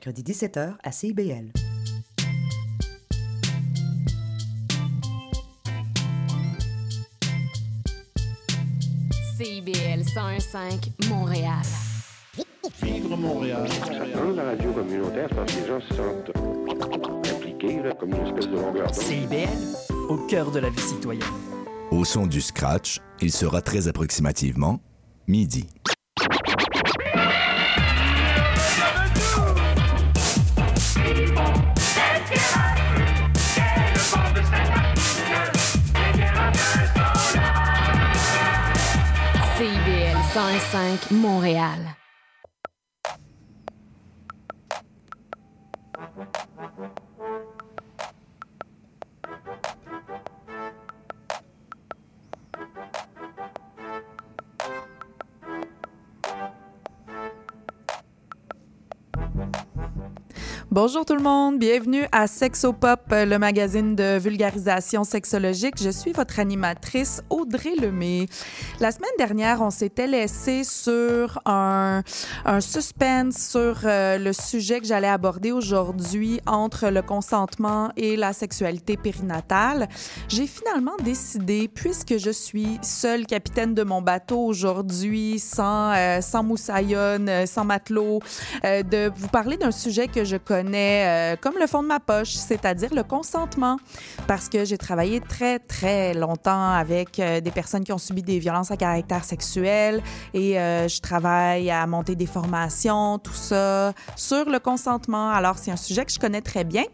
mercredi 17h à CIBL. CIBL 101.5 Montréal. Vivre Montréal. Dans la radio communautaire, c'est parce que les gens se sentent impliqués, là, comme une espèce de longueur d'onde? CIBL, au cœur de la vie citoyenne. Au son du scratch, il sera très approximativement midi. 101.5 Montréal. Bonjour tout le monde, bienvenue à Sexopop, le magazine de vulgarisation sexologique. Je suis votre animatrice Audrey Lemay. La semaine dernière, on s'était laissé sur un, un suspense sur euh, le sujet que j'allais aborder aujourd'hui entre le consentement et la sexualité périnatale. J'ai finalement décidé, puisque je suis seule capitaine de mon bateau aujourd'hui, sans, euh, sans moussaillonne, euh, sans matelot, euh, de vous parler d'un sujet que je connais euh, comme le fond de ma poche, c'est-à-dire le consentement. Parce que j'ai travaillé très, très longtemps avec euh, des personnes qui ont subi des violences à caractère sexuel et euh, je travaille à monter des formations, tout ça, sur le consentement. Alors, c'est un sujet que je connais très bien.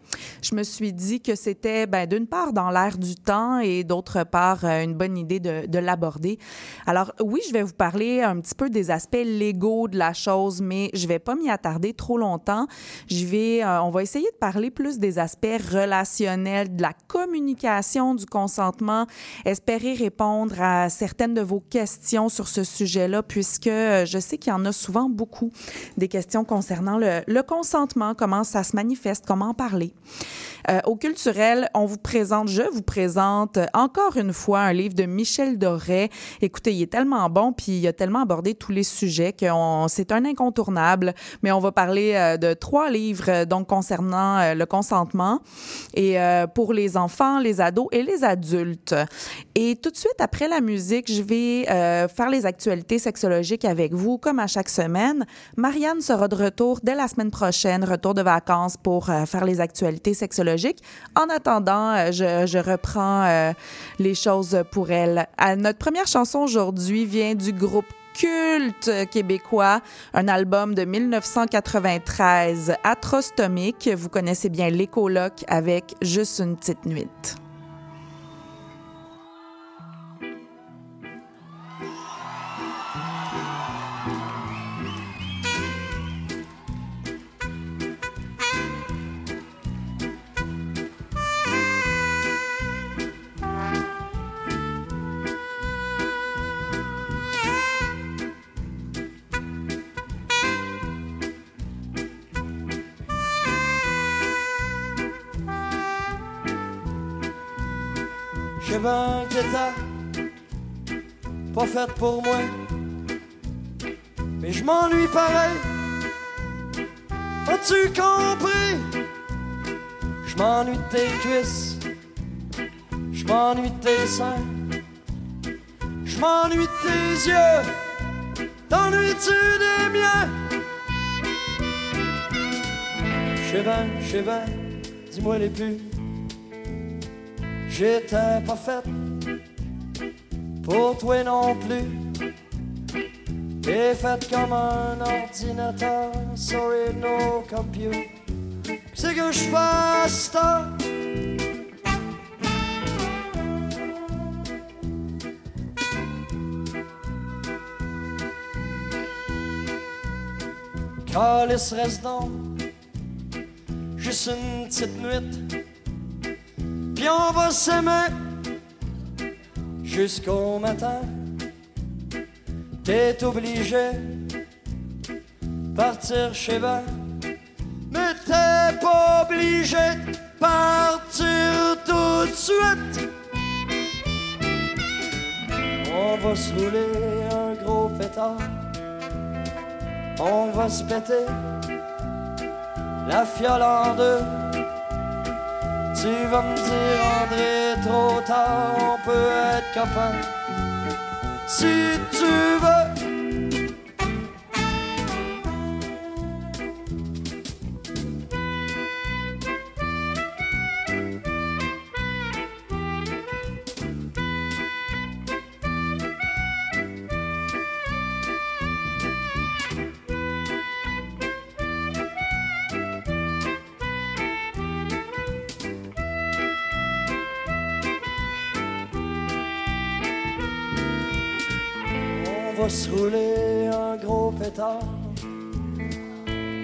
Je me suis dit que c'était, ben, d'une part, dans l'air du temps et d'autre part, une bonne idée de, de l'aborder. Alors, oui, je vais vous parler un petit peu des aspects légaux de la chose, mais je vais pas m'y attarder trop longtemps. Je vais, euh, on va essayer de parler plus des aspects relationnels, de la communication du consentement, espérer répondre à certaines de vos questions sur ce sujet-là, puisque euh, je sais qu'il y en a souvent beaucoup des questions concernant le, consentement, comment ça se manifeste, comment en parler. Euh, au culturel, on vous présente, je vous présente encore une fois un livre de Michel Doré. Écoutez, il est tellement bon, puis il a tellement abordé tous les sujets que c'est un incontournable. Mais on va parler de trois livres donc concernant euh, le consentement et euh, pour les enfants, les ados et les adultes. Et tout de suite après la musique, je vais euh, faire les actualités sexologiques avec vous, comme à chaque semaine. Marianne sera de retour dès la semaine prochaine, retour de vacances pour faire les actualités sexologiques. En attendant, je, reprends les choses pour elle. Notre première chanson aujourd'hui vient du groupe culte québécois, un album de 1993, Atrostomique. Vous connaissez bien les colocs avec Juste une petite nuit. Que t'as pas fait pour moi, mais je m'ennuie pareil. As-tu compris? Je m'ennuie de tes cuisses, je m'ennuie de tes seins, je m'ennuie de tes yeux. T'ennuies-tu des miens? Je sais dis-moi les plus. J'étais pas faite pour toi non plus. T'es faite comme un ordinateur, sorry no compute. C'est que je fasse ça. Calice reste donc juste une petite nuit on va s'aimer jusqu'au matin. T'es obligé partir chez va, mais t'es pas obligé de partir tout de suite. On va se rouler un gros pétard, on va se péter la fiole en deux. Tu vas me dire, André, trop tard, on peut être copains. Si tu veux. Un gros pétard.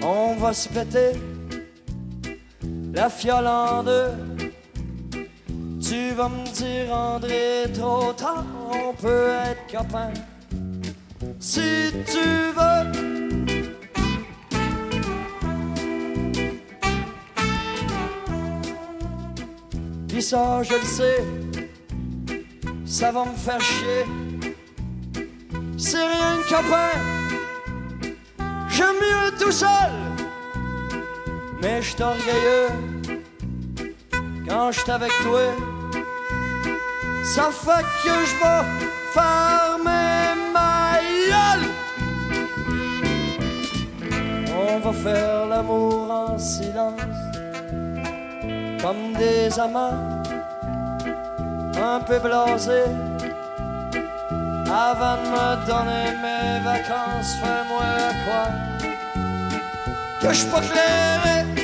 On va se péter la fiole en deux. Tu vas me dire, André, trop tard, on peut être copains. Si tu veux. Puis ça, je le sais, ça va me faire chier. C'est rien copain, j'aime mieux tout seul. Mais je orgueilleux quand je avec toi. Ça fait que je vais fermer ma gueule. On va faire l'amour en silence, comme des amants, un peu blasés. Avant de me donner mes vacances, fais-moi quoi Que je suis.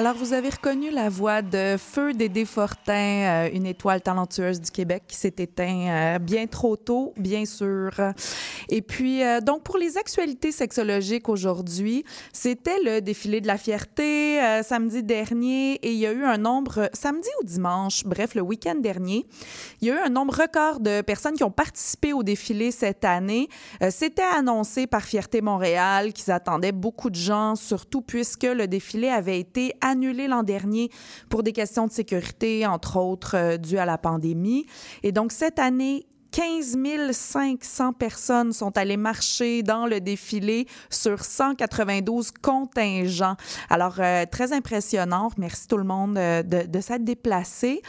Alors, vous avez reconnu la voix de Feu Dédé Fortin, euh, une étoile talentueuse du Québec qui s'est éteint euh, bien trop tôt, bien sûr. Et puis, euh, donc, pour les actualités sexologiques aujourd'hui, c'était le défilé de la fierté samedi dernier et il y a eu un nombre, samedi ou dimanche, bref, le week-end dernier, il y a eu un nombre record de personnes qui ont participé au défilé cette année. C'était annoncé par Fierté Montréal qu'ils attendaient beaucoup de gens, surtout puisque le défilé avait été annulé l'an dernier pour des questions de sécurité, entre autres euh, dues à la pandémie. Et donc, cette année, 15 500 personnes sont allées marcher dans le défilé sur 192 contingents. Alors, euh, très impressionnant. Merci tout le monde euh, de, de s'être déplacé.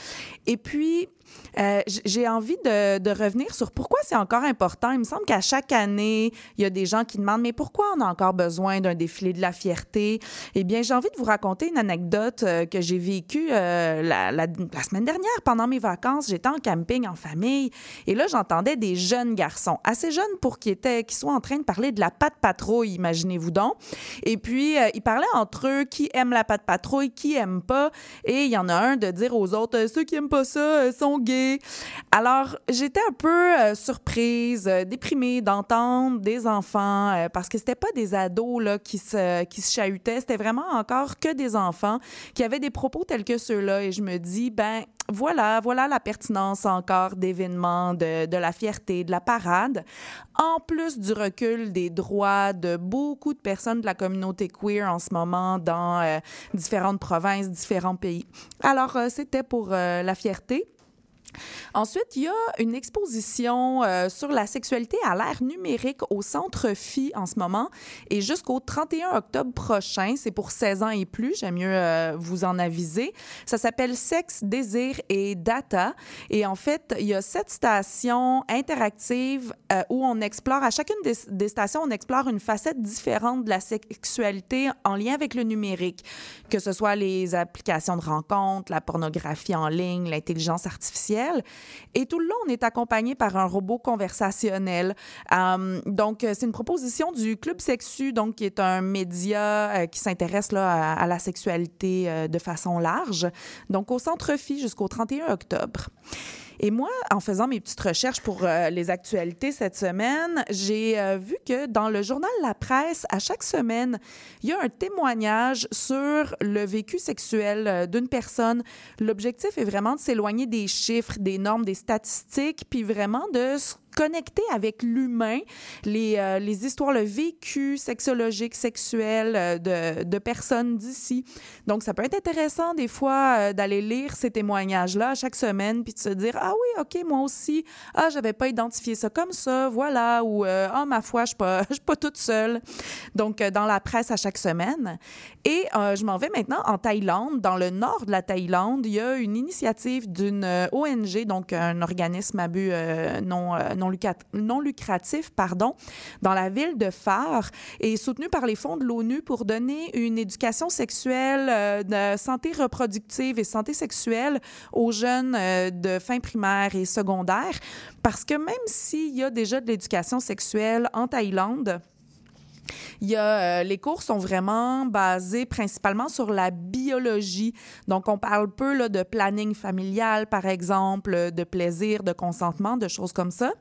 Et puis, euh, j'ai envie de, revenir sur pourquoi c'est encore important. Il me semble qu'à chaque année, il y a des gens qui demandent mais pourquoi on a encore besoin d'un défilé de la fierté? Eh bien, j'ai envie de vous raconter une anecdote euh, que j'ai vécue euh, la, semaine dernière pendant mes vacances. J'étais en camping en famille et là, j'entendais des jeunes garçons, assez jeunes pour qu'ils qu'ils soient en train de parler de la pâte patrouille, imaginez-vous donc. Et puis, ils parlaient entre eux qui aime la pâte patrouille, qui aime pas. Et il y en a un de dire aux autres, ceux qui aiment pas ça sont Alors, j'étais un peu euh, surprise, euh, déprimée d'entendre des enfants, euh, parce que c'était pas des ados là, qui, se, qui se chahutaient, c'était vraiment encore que des enfants qui avaient des propos tels que ceux-là. Et je me dis, ben voilà, voilà la pertinence encore d'événements, de, de la fierté, de la parade, en plus du recul des droits de beaucoup de personnes de la communauté queer en ce moment dans différentes provinces, différents pays. Alors, c'était pour la fierté. Ensuite, il y a une exposition euh, sur la sexualité à l'ère numérique au Centre Phi en ce moment et jusqu'au 31 octobre prochain. C'est pour 16 ans et plus, j'aime mieux euh, vous en aviser. Ça s'appelle Sexe, désir et data. Et en fait, il y a sept stations interactives euh, où on explore, à chacune des, des stations, on explore une facette différente de la sexualité en lien avec le numérique, que ce soit les applications de rencontres, la pornographie en ligne, l'intelligence artificielle. Et tout le long, on est accompagné par un robot conversationnel. Euh, donc, euh, c'est une proposition du Club Sexu, donc qui est un média euh, qui s'intéresse à la sexualité euh, de façon large. Donc, au Centre Phi jusqu'au 31 octobre. Et moi, en faisant mes petites recherches pour euh, les actualités cette semaine, j'ai euh, vu que dans le journal La Presse, à chaque semaine, il y a un témoignage sur le vécu sexuel euh, d'une personne. L'objectif est vraiment de s'éloigner des chiffres, des normes, des statistiques, puis vraiment de connecter avec l'humain, les, euh, les histoires, le vécu sexologique, sexuel euh, de, de personnes d'ici. Donc, ça peut être intéressant des fois euh, d'aller lire ces témoignages-là chaque semaine, puis de se dire, ah oui, OK, moi aussi, ah, j'avais pas identifié ça comme ça, voilà, ou, ah, ma foi, je suis pas, pas toute seule. Donc, dans la presse à chaque semaine. Et je m'en vais maintenant en Thaïlande, dans le nord de la Thaïlande. Il y a une initiative d'une ONG, donc un organisme à but non, non, non lucratif, pardon, dans la ville de Phare et soutenu par les fonds de l'ONU pour donner une éducation sexuelle, euh, santé reproductive et santé sexuelle aux jeunes euh, de fin primaire et secondaire. Parce que même s'il y a déjà de l'éducation sexuelle en Thaïlande, il y a, euh, les cours sont vraiment basés principalement sur la biologie. Donc, on parle peu là, de planning familial, par exemple, de plaisir, de consentement, de choses comme ça.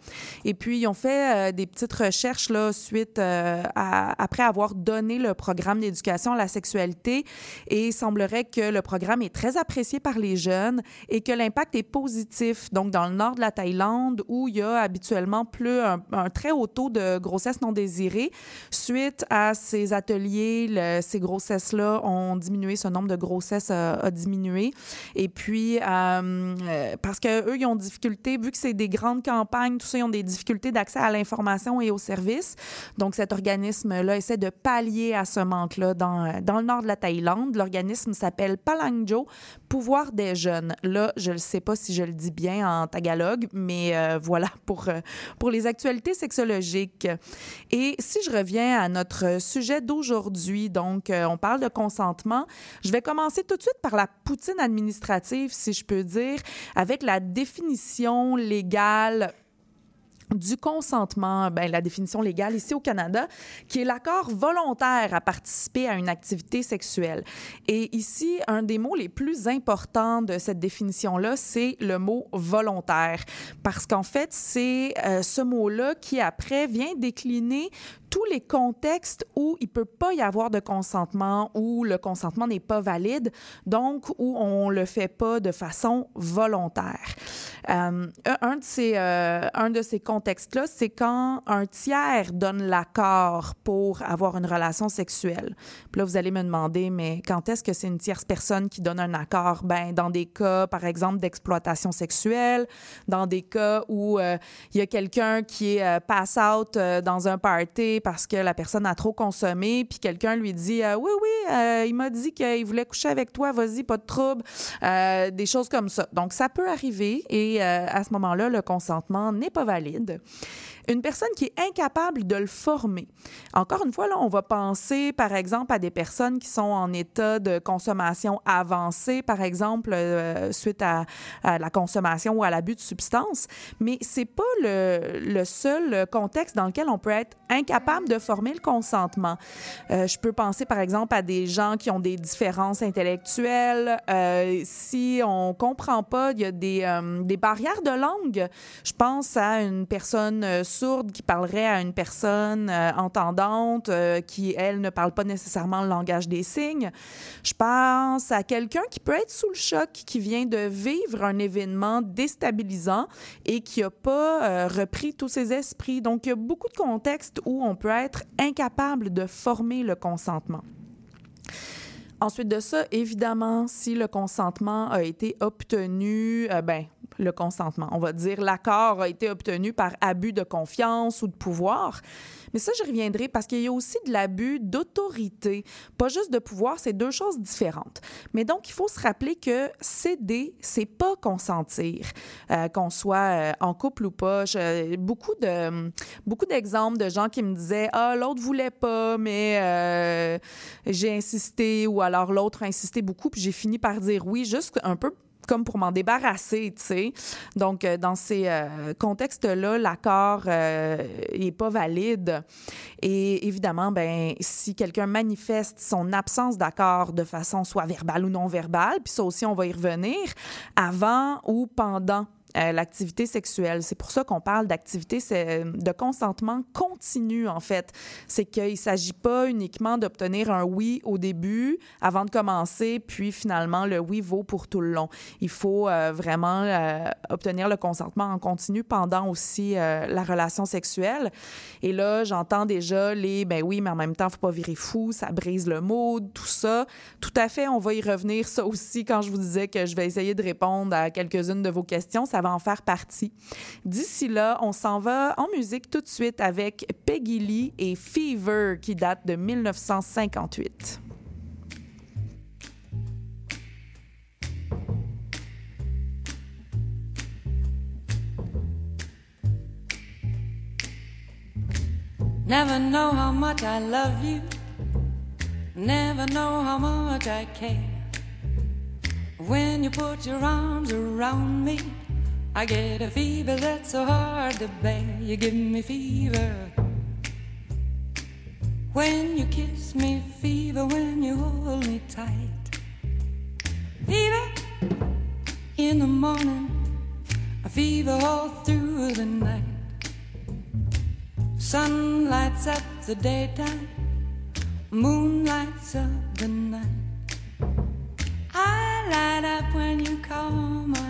Et puis, ils ont fait euh, des petites recherches là, suite euh, à, après avoir donné le programme d'éducation à la sexualité. Et il semblerait que le programme est très apprécié par les jeunes et que l'impact est positif. Donc, dans le nord de la Thaïlande, où il y a habituellement plus un, un très haut taux de grossesse non désirée, suite à ces ateliers, ces grossesses-là ont diminué, ce nombre de grossesses a, diminué. Et puis, euh, euh, parce qu'eux, ils ont difficulté, vu que c'est des grandes campagnes, tout ça, ils ont des difficultés d'accès à l'information et aux services. Donc, cet organisme-là essaie de pallier à ce manque-là dans, dans le nord de la Thaïlande. L'organisme s'appelle Palangjo, Pouvoir des jeunes. Là, je ne sais pas si je le dis bien en tagalog, mais euh, voilà pour, pour les actualités sexologiques. Et si je reviens à notre sujet d'aujourd'hui. Donc, euh, on parle de consentement. Je vais commencer tout de suite par la poutine administrative, si je peux dire, avec la définition légale du consentement, ben, la définition légale ici au Canada, qui est l'accord volontaire à participer à une activité sexuelle. Et ici, un des mots les plus importants de cette définition-là, c'est le mot volontaire, parce qu'en fait, c'est euh, ce mot-là qui après vient décliner tous les contextes où il peut pas y avoir de consentement, où le consentement n'est pas valide, donc où on le fait pas de façon volontaire. Euh, un de ces, euh, un de ces contextes-là, c'est quand un tiers donne l'accord pour avoir une relation sexuelle. Puis là, vous allez me demander, mais quand est-ce que c'est une tierce personne qui donne un accord? Ben, dans des cas, par exemple, d'exploitation sexuelle, dans des cas où euh, il y a quelqu'un qui est pass out dans un party parce que la personne a trop consommé, puis quelqu'un lui dit euh, Oui, oui, euh, il m'a dit qu'il voulait coucher avec toi, vas-y, pas de trouble. Euh, des choses comme ça. Donc, ça peut arriver et à ce moment-là, le consentement n'est pas valide une personne qui est incapable de le former. Encore une fois, là, on va penser, par exemple, à des personnes qui sont en état de consommation avancée, par exemple, euh, suite à, la consommation ou à l'abus de substances, mais c'est pas le, seul contexte dans lequel on peut être incapable de former le consentement. Euh, je peux penser, par exemple, à des gens qui ont des différences intellectuelles. Euh, si on comprend pas, il y a des barrières de langue. Je pense à une personne sourde qui parlerait à une personne euh, entendante euh, qui, elle, ne parle pas nécessairement le langage des signes. Je pense à quelqu'un qui peut être sous le choc, qui vient de vivre un événement déstabilisant et qui n'a pas euh, repris tous ses esprits. Donc, il y a beaucoup de contextes où on peut être incapable de former le consentement. Ensuite de ça, évidemment, si le consentement a été obtenu, ben, le consentement. On va dire l'accord a été obtenu par abus de confiance ou de pouvoir. Mais ça, je reviendrai parce qu'il y a aussi de l'abus d'autorité. Pas juste de pouvoir, c'est deux choses différentes. Mais donc, il faut se rappeler que céder, c'est pas consentir, euh, qu'on soit euh, en couple ou pas. beaucoup de beaucoup d'exemples de gens qui me disaient ah l'autre voulait pas, mais euh, j'ai insisté ou alors l'autre a insisté beaucoup puis j'ai fini par dire oui, juste un peu comme pour m'en débarrasser, tu sais. Donc, euh, dans ces euh, contextes-là, l'accord n'est euh, pas valide. Et évidemment, ben, si quelqu'un manifeste son absence d'accord de façon soit verbale ou non verbale, puis ça aussi, on va y revenir, avant ou pendant euh, l'activité sexuelle. C'est pour ça qu'on parle d'activité c'est- de consentement continu, en fait. C'est qu'il ne s'agit pas uniquement d'obtenir un oui au début avant de commencer, puis finalement, le oui vaut pour tout le long. Il faut euh, vraiment euh, obtenir le consentement en continu pendant aussi euh, la relation sexuelle. Et là, j'entends déjà les ben oui, mais en même temps, faut pas virer fou, ça brise le mood, tout ça. Tout à fait, on va y revenir ça aussi quand je vous disais que je vais essayer de répondre à quelques-unes de vos questions, ça va en faire partie. D'ici là, on s'en va en musique tout de suite avec Peggy Lee et Fever qui date de 1958. Never know how much I love you. Never know how much I care. When you put your arms around me, I get a fever that's so hard to bear. You give me fever. When you kiss me, fever. When you hold me tight, fever. In the morning, a fever all through the night. Sun lights up the daytime, moon lights up the night. I light up when you call my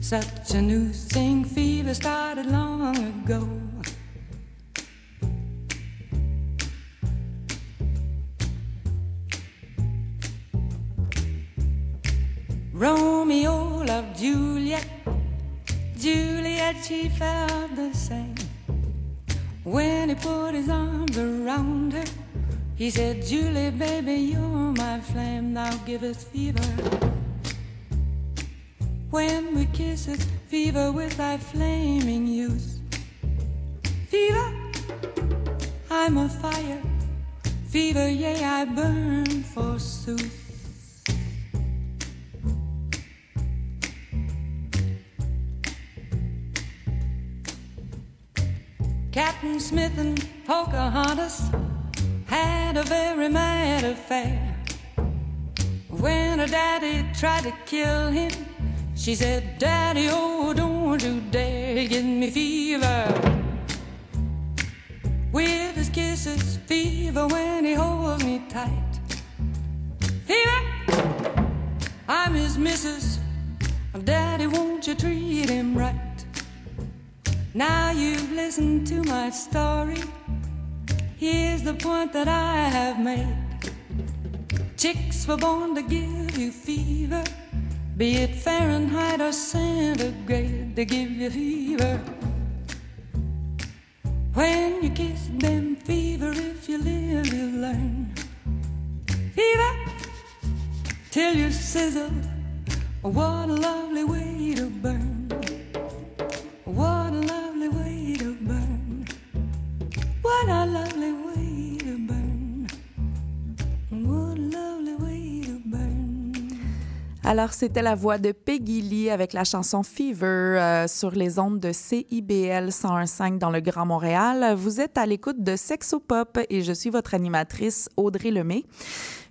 such a new thing. Fever started long ago. Romeo loved Juliet. Juliet, she felt the same. When he put his arms around her, he said, Julie, baby, you're my flame, thou givest fever. When we kiss it, fever with thy flaming youth. Fever, I'm a fire. Fever, yea, I burn forsooth. Captain Smith and Pocahontas had a very mad affair. When her daddy tried to kill him, she said, Daddy, oh, don't you dare give me fever. With his kisses, fever when he holds me tight. Fever, I'm his missus. Daddy, won't you treat him right? Now you've listened to my story. Here's the point that I have made. Chicks were born to give you fever, be it Fahrenheit or centigrade, they give you fever. When you kiss them, fever, if you live, you learn. Fever, till you sizzle. What a lovely way to burn. What a lovely way to burn. What a lovely way Alors, c'était la voix de Peggy Lee avec la chanson Fever euh, sur les ondes de CIBL 101.5 dans le Grand Montréal. Vous êtes à l'écoute de Sexopop et je suis votre animatrice Audrey Lemay.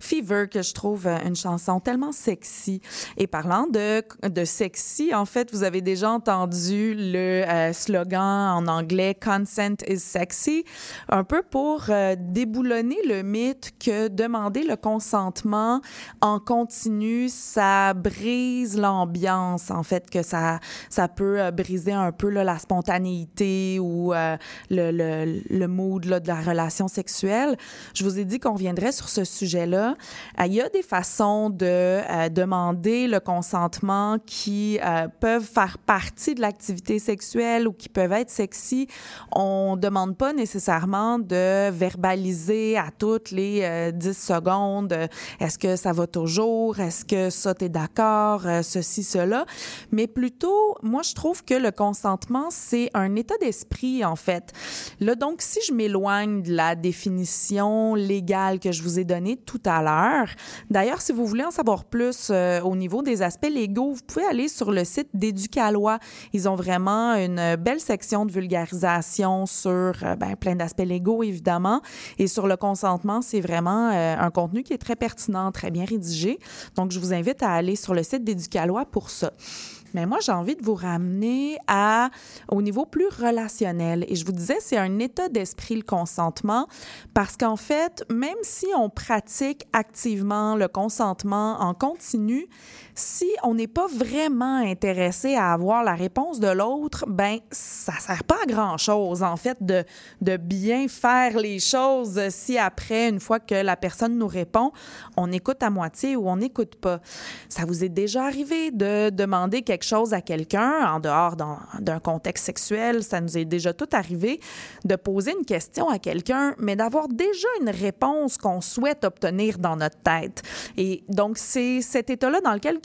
Fever, que je trouve euh, une chanson tellement sexy. Et parlant de, de sexy, en fait, vous avez déjà entendu le euh, slogan en anglais Consent is sexy, un peu pour euh, déboulonner le mythe que demander le consentement en continu, ça brise l'ambiance, en fait, que ça, ça peut briser un peu là, la spontanéité ou le, le, le mood là, de la relation sexuelle. Je vous ai dit qu'on reviendrait sur ce sujet-là. Euh, Il y a des façons de euh, demander le consentement qui euh, peuvent faire partie de l'activité sexuelle ou qui peuvent être sexy. On demande pas nécessairement de verbaliser à toutes les euh, 10 secondes est-ce que ça va toujours, est-ce que ça t'es d'accord, ceci, cela, mais plutôt, moi, je trouve que le consentement, c'est un état d'esprit, en fait. Là, donc, si je m'éloigne de la définition légale que je vous ai donnée tout à d'ailleurs, si vous voulez en savoir plus euh, au niveau des aspects légaux, vous pouvez aller sur le site d'Éducalois. Ils ont vraiment une belle section de vulgarisation sur euh, ben, plein d'aspects légaux, évidemment. Et sur le consentement, c'est vraiment euh, un contenu qui est très pertinent, très bien rédigé. Donc, je vous invite à aller sur le site d'Éducalois pour ça. Mais moi, j'ai envie de vous ramener à, au niveau plus relationnel. Et je vous disais, c'est un état d'esprit, le consentement, parce qu'en fait, même si on pratique activement le consentement en continu, si on n'est pas vraiment intéressé à avoir la réponse de l'autre, ben ça sert pas à grand chose en fait de, de bien faire les choses si après une fois que la personne nous répond, on écoute à moitié ou on n'écoute pas. Ça vous est déjà arrivé de demander quelque chose à quelqu'un en dehors d'un contexte sexuel, ça nous est déjà tout arrivé de poser une question à quelqu'un mais d'avoir déjà une réponse qu'on souhaite obtenir dans notre tête. Et donc c'est cet état-là dans lequel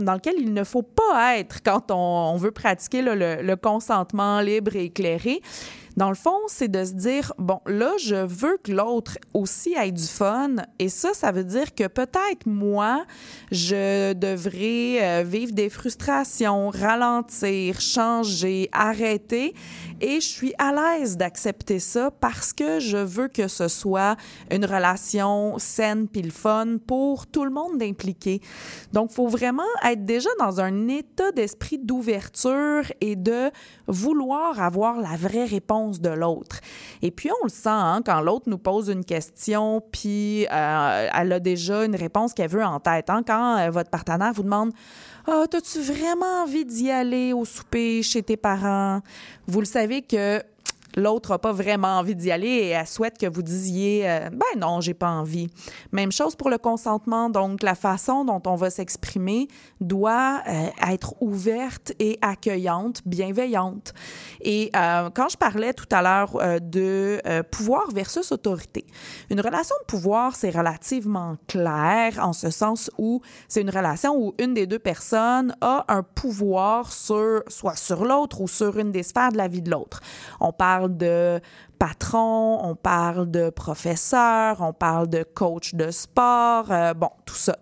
dans lequel il ne faut pas être quand on, veut pratiquer le, le, consentement libre et éclairé. Dans le fond, c'est de se dire, bon, là, je veux que l'autre aussi ait du fun. Et ça, ça veut dire que peut-être moi, je devrais euh, vivre des frustrations, ralentir, changer, arrêter. Et je suis à l'aise d'accepter ça parce que je veux que ce soit une relation saine puis le fun pour tout le monde impliqué. Donc, faut vraiment être déjà dans un état d'esprit d'ouverture et de vouloir avoir la vraie réponse de l'autre. Et puis, on le sent hein, quand l'autre nous pose une question, puis euh, elle a déjà une réponse qu'elle veut en tête. Hein. Quand euh, votre partenaire vous demande Ah, as-tu vraiment envie d'y aller au souper chez tes parents? Vous le savez que l'autre n'a pas vraiment envie d'y aller et elle souhaite que vous disiez euh, ben non, j'ai pas envie. Même chose pour le consentement. Donc, la façon dont on va s'exprimer doit euh, être ouverte et accueillante, bienveillante. Et euh, quand je parlais tout à l'heure de pouvoir versus autorité, une relation de pouvoir, c'est relativement clair en ce sens où c'est une relation où une des deux personnes a un pouvoir sur soit sur l'autre ou sur une des sphères de la vie de l'autre. On parle de patron, on parle de professeur, on parle de coach de sport, euh, bon, tout ça.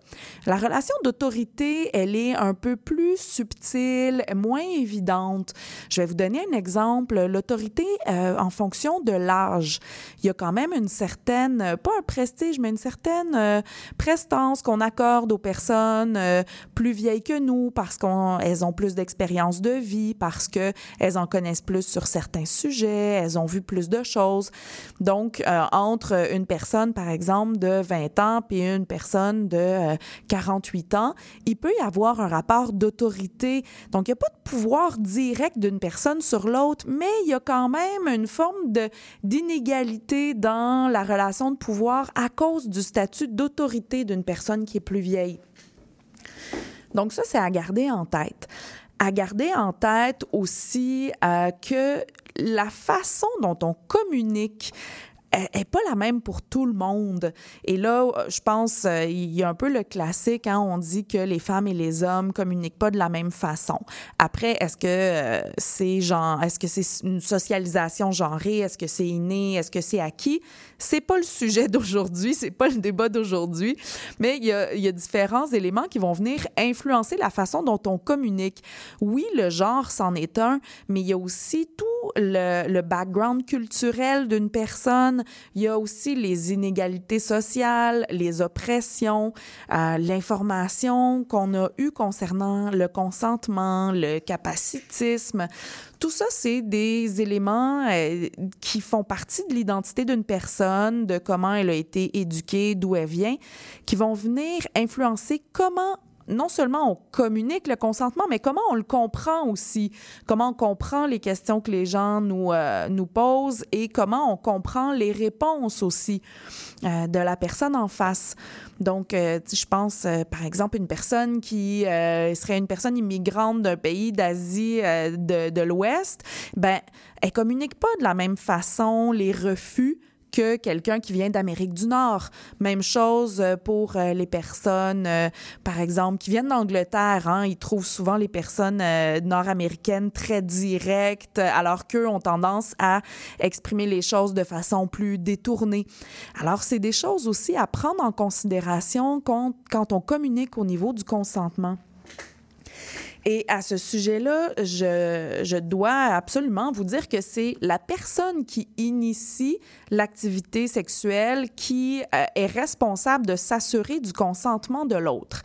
La relation d'autorité, elle est un peu plus subtile, moins évidente. Je vais vous donner un exemple. L'autorité euh, en fonction de l'âge. Il y a quand même une certaine, pas un prestige, mais une certaine euh, prestance qu'on accorde aux personnes plus vieilles que nous parce qu'elles ont plus d'expérience de vie, parce qu'elles en connaissent plus sur certains sujets, elles ont vu plus de Donc, euh, entre une personne, par exemple, de 20 ans puis une personne de 48 euh, ans, il peut y avoir un rapport d'autorité. Donc, il n'y a pas de pouvoir direct d'une personne sur l'autre, mais il y a quand même une forme d'inégalité dans la relation de pouvoir à cause du statut d'autorité d'une personne qui est plus vieille. Donc ça, c'est à garder en tête à garder en tête aussi euh, que la façon dont on communique n'est pas la même pour tout le monde. Et là, je pense, euh, il y a un peu le classique, hein, on dit que les femmes et les hommes communiquent pas de la même façon. Après, est-ce que euh, c'est genre, est-ce que c'est une socialisation genrée, est-ce que c'est inné, est-ce que c'est acquis? C'est pas le sujet d'aujourd'hui, c'est pas le débat d'aujourd'hui, mais il y, a, il y a différents éléments qui vont venir influencer la façon dont on communique. Oui, le genre, c'en est un, mais il y a aussi tout le, le background culturel d'une personne, il y a aussi les inégalités sociales, les oppressions, euh, l'information qu'on a eue concernant le consentement, le capacitisme. Tout ça, c'est des éléments euh, qui font partie de l'identité d'une personne, de comment elle a été éduquée, d'où elle vient, qui vont venir influencer comment non seulement on communique le consentement, mais comment on le comprend aussi, comment on comprend les questions que les gens nous, euh, nous posent et comment on comprend les réponses aussi euh, de la personne en face? Donc, euh, je pense, par exemple, une personne qui serait une personne immigrante d'un pays d'Asie de, de l'Ouest, ben, elle communique pas de la même façon les refus que quelqu'un qui vient d'Amérique du Nord. Même chose euh, pour euh, les personnes, euh, par exemple, qui viennent d'Angleterre. Hein. Ils trouvent souvent les personnes nord-américaines très directes, alors qu'eux ont tendance à exprimer les choses de façon plus détournée. Alors, c'est des choses aussi à prendre en considération quand on communique au niveau du consentement. Et à ce sujet-là, je, je dois absolument vous dire que c'est la personne qui initie l'activité sexuelle qui euh, est responsable de s'assurer du consentement de l'autre.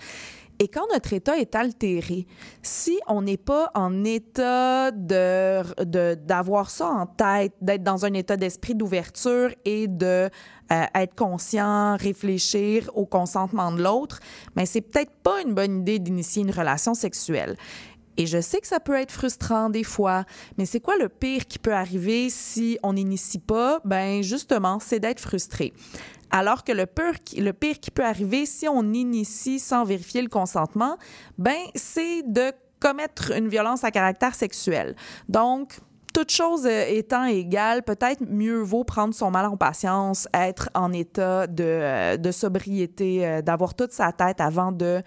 Et quand notre état est altéré, si on n'est pas en état de, d'avoir ça en tête, d'être dans un état d'esprit d'ouverture et de euh, être conscient, réfléchir au consentement de l'autre, mais c'est peut-être pas une bonne idée d'initier une relation sexuelle. Et je sais que ça peut être frustrant des fois, mais c'est quoi le pire qui peut arriver si on n'initie pas? Ben justement, c'est d'être frustré. Alors que le pire, le pire qui peut arriver si on initie sans vérifier le consentement, ben c'est de commettre une violence à caractère sexuel. Donc, toute chose euh, étant égale, peut-être mieux vaut prendre son mal en patience, être en état de, euh, sobriété, euh, d'avoir toute sa tête avant de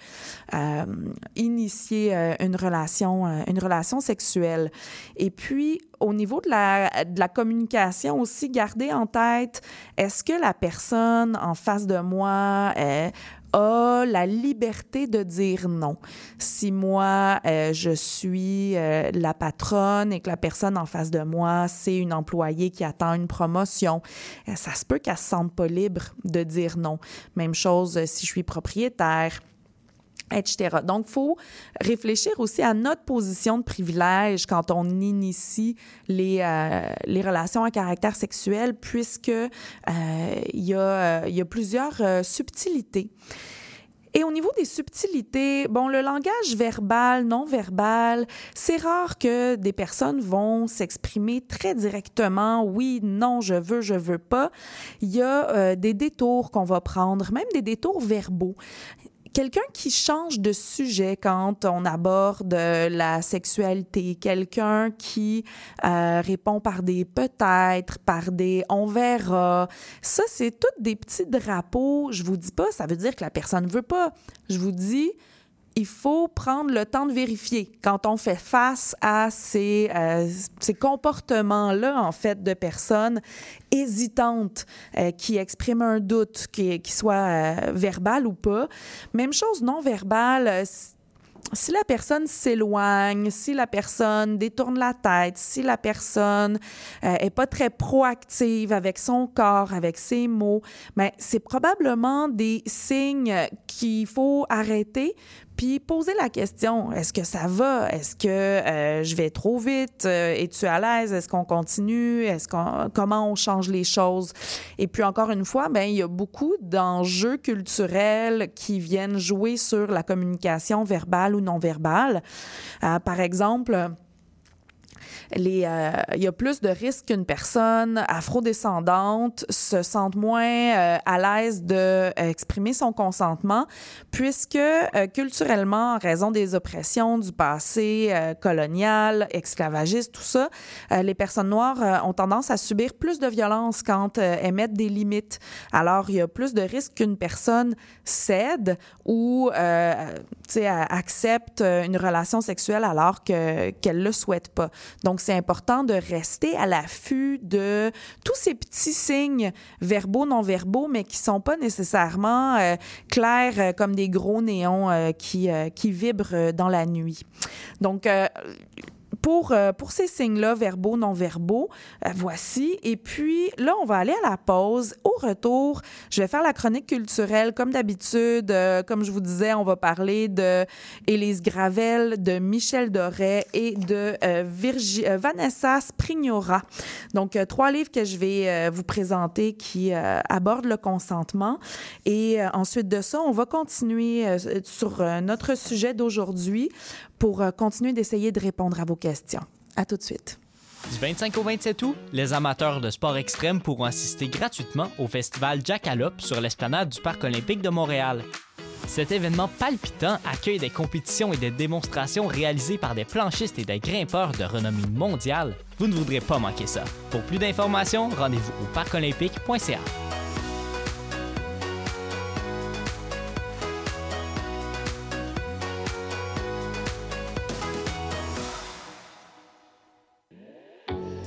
initier une relation, une relation sexuelle. Et puis, au niveau de la, de la communication aussi, garder en tête, est-ce que la personne en face de moi euh, a la liberté de dire non. Si moi, euh, je suis euh, la patronne et que la personne en face de moi, c'est une employée qui attend une promotion, euh, ça se peut qu'elle se sente pas libre de dire non. Même chose euh, si je suis propriétaire Donc, il faut réfléchir aussi à notre position de privilège quand on initie les, euh, relations à caractère sexuel, puisque euh, il y, a, euh, il y a plusieurs subtilités. Et au niveau des subtilités, bon, le langage verbal, non verbal, c'est rare que des personnes vont s'exprimer très directement, oui, non, je veux, je veux pas. Il y a des détours qu'on va prendre, même des détours verbaux quelqu'un qui change de sujet quand on aborde la sexualité, quelqu'un qui euh, répond par des peut-être, par des on verra. Ça, c'est toutes des petits drapeaux. Je vous dis pas, ça veut dire que la personne veut pas. Je vous dis, il faut prendre le temps de vérifier quand on fait face à ces, euh, ces comportements-là, en fait, de personnes hésitantes euh, qui expriment un doute, qui, soit euh, verbal ou pas. Même chose non verbal. si la personne s'éloigne, si la personne détourne la tête, si la personne euh, est pas très proactive avec son corps, avec ses mots, mais c'est probablement des signes qu'il faut arrêter puis poser la question est-ce que ça va? Est-ce que euh, je vais trop vite? Euh, Es-tu à l'aise? Est-ce qu'on continue? Est-ce qu'on comment on change les choses? Et puis encore une fois, ben il y a beaucoup d'enjeux culturels qui viennent jouer sur la communication verbale ou non verbale. Euh, par exemple euh, il y a plus de risques qu'une personne afrodescendante se sente moins euh, à l'aise d'exprimer son consentement, puisque euh, culturellement, en raison des oppressions du passé euh, colonial, esclavagiste, tout ça, euh, les personnes noires euh, ont tendance à subir plus de violence quand euh, elles mettent des limites. Alors, il y a plus de risques qu'une personne cède ou euh, accepte euh, une relation sexuelle alors que, qu'elle le souhaite pas. Donc, c'est important de rester à l'affût de tous ces petits signes verbaux, non verbaux, mais qui sont pas nécessairement euh, clairs euh, comme des gros néons euh, qui, qui vibrent dans la nuit. Donc, pour, euh, pour ces signes-là, verbaux, non verbaux, euh, voici. Et puis là, on va aller à la pause. Au retour, je vais faire la chronique culturelle comme d'habitude. Euh, comme je vous disais, on va parler de Élise Gravel, de Michel Doré et de euh, Virgi- euh, Vanessa Sprignora. Donc, euh, trois livres que je vais vous présenter qui abordent le consentement. Et ensuite de ça, on va continuer sur notre sujet d'aujourd'hui pour euh, continuer d'essayer de répondre à vos questions. À tout de suite. Du 25 au 27 août, les amateurs de sport extrême pourront assister gratuitement au festival Jackalope sur l'esplanade du Parc olympique de Montréal. Cet événement palpitant accueille des compétitions et des démonstrations réalisées par des planchistes et des grimpeurs de renommée mondiale. Vous ne voudrez pas manquer ça. Pour plus d'informations, rendez-vous au parcolympique.ca.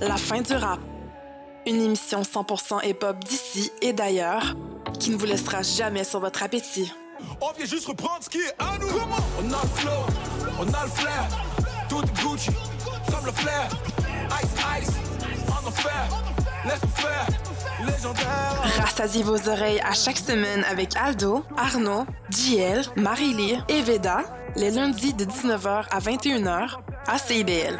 La fin du rap. Une émission 100% hip-hop d'ici et d'ailleurs qui ne vous laissera jamais sur votre appétit. On vient juste reprendre ce qui est à nous. On a le flow, on a le flair. Tout est Gucci, comme le flair. Ice, ice, on enfer. Laisse-nous faire, légendaire. Rassasiez vos oreilles à chaque semaine avec Aldo, Arnaud, JL, Marie-Lee et Veda, les lundis de 19h à 21h à CIBL.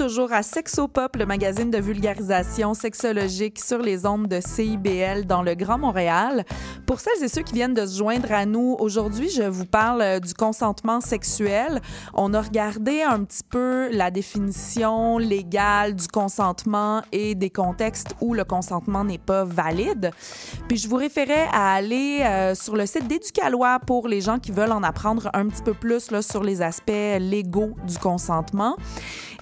Toujours à Sexopop, le magazine de vulgarisation sexologique sur les ondes de CIBL dans le Grand Montréal. Pour celles et ceux qui viennent de se joindre à nous, aujourd'hui, je vous parle euh, du consentement sexuel. On a regardé un petit peu la définition légale du consentement et des contextes où le consentement n'est pas valide. Puis je vous référais à aller euh, sur le site d'Éducalois pour les gens qui veulent en apprendre un petit peu plus sur les aspects légaux du consentement.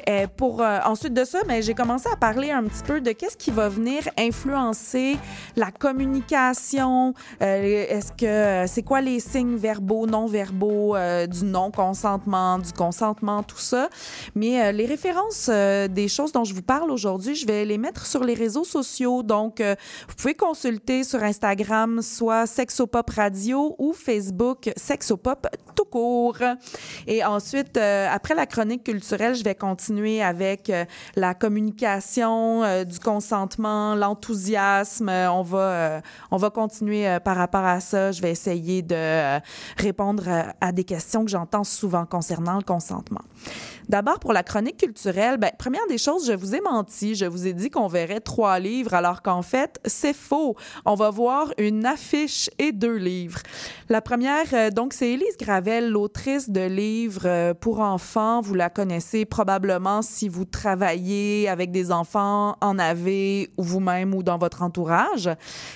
Euh, pour euh, ensuite de ça, mais j'ai commencé à parler un petit peu de qu'est-ce qui va venir influencer la communication. Euh, Est-ce que c'est quoi les signes verbaux, non verbaux euh, du non consentement, du consentement, tout ça. Mais euh, les références euh, des choses dont je vous parle aujourd'hui, je vais les mettre sur les réseaux sociaux. Donc, euh, vous pouvez consulter sur Instagram soit Sexopop Radio ou Facebook Sexopop tout court. Et ensuite, euh, après la chronique culturelle, je vais continuer avec euh, la communication, euh, du consentement, l'enthousiasme. Euh, on va, on va continuer par rapport à ça. Je vais essayer de répondre à des questions que j'entends souvent concernant le consentement. D'abord, pour la chronique culturelle, ben, première des choses, je vous ai menti. Je vous ai dit qu'on verrait trois livres, alors qu'en fait, c'est faux. On va voir une affiche et deux livres. La première, euh, donc, c'est Élise Gravel, l'autrice de livres euh, pour enfants. Vous la connaissez probablement si vous travaillez avec des enfants en AV ou vous-même ou dans votre entourage.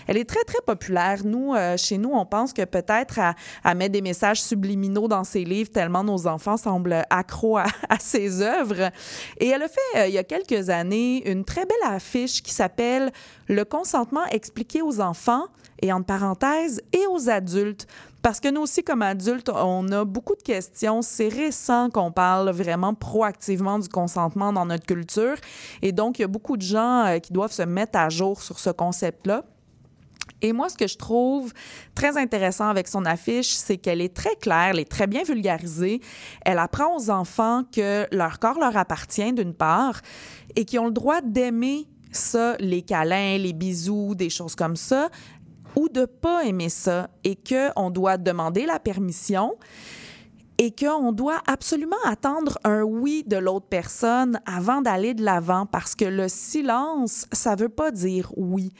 Elle est très, très populaire. Nous, euh, chez nous, on pense que peut-être à, à mettre des messages subliminaux dans ses livres tellement nos enfants semblent accros à ses œuvres. Et elle a fait, euh, il y a quelques années, une très belle affiche qui s'appelle Le consentement expliqué aux enfants et entre parenthèses et aux adultes. Parce que nous aussi, comme adultes, on a beaucoup de questions. C'est récent qu'on parle vraiment proactivement du consentement dans notre culture. Et donc, il y a beaucoup de gens euh, qui doivent se mettre à jour sur ce concept-là. Et moi, ce que je trouve très intéressant avec son affiche, c'est qu'elle est très claire, elle est très bien vulgarisée. Elle apprend aux enfants que leur corps leur appartient, d'une part, et qu'ils ont le droit d'aimer ça, les câlins, les bisous, des choses comme ça, ou de pas aimer ça, et qu'on doit demander la permission et qu'on doit absolument attendre un oui de l'autre personne avant d'aller de l'avant parce que le silence, ça veut pas dire oui.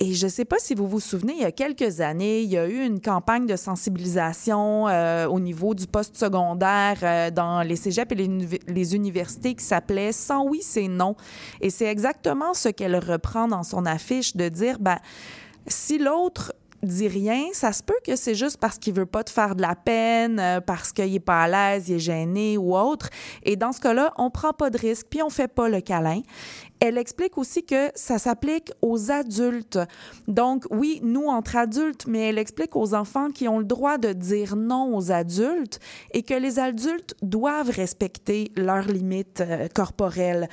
Et je ne sais pas si vous vous souvenez, il y a quelques années, il y a eu une campagne de sensibilisation euh, au niveau du post-secondaire euh, dans les cégeps et les, les universités qui s'appelait Sans oui, c'est non. Et c'est exactement ce qu'elle reprend dans son affiche de dire, ben, si l'autre dit rien, ça se peut que c'est juste parce qu'il veut pas te faire de la peine, euh, parce qu'il est pas à l'aise, il est gêné ou autre. Et dans ce cas-là, on prend pas de risque, puis on fait pas le câlin. Elle explique aussi que ça s'applique aux adultes. Donc, oui, nous, entre adultes, mais elle explique aux enfants qui ont le droit de dire non aux adultes et que les adultes doivent respecter leurs limites euh, corporelles.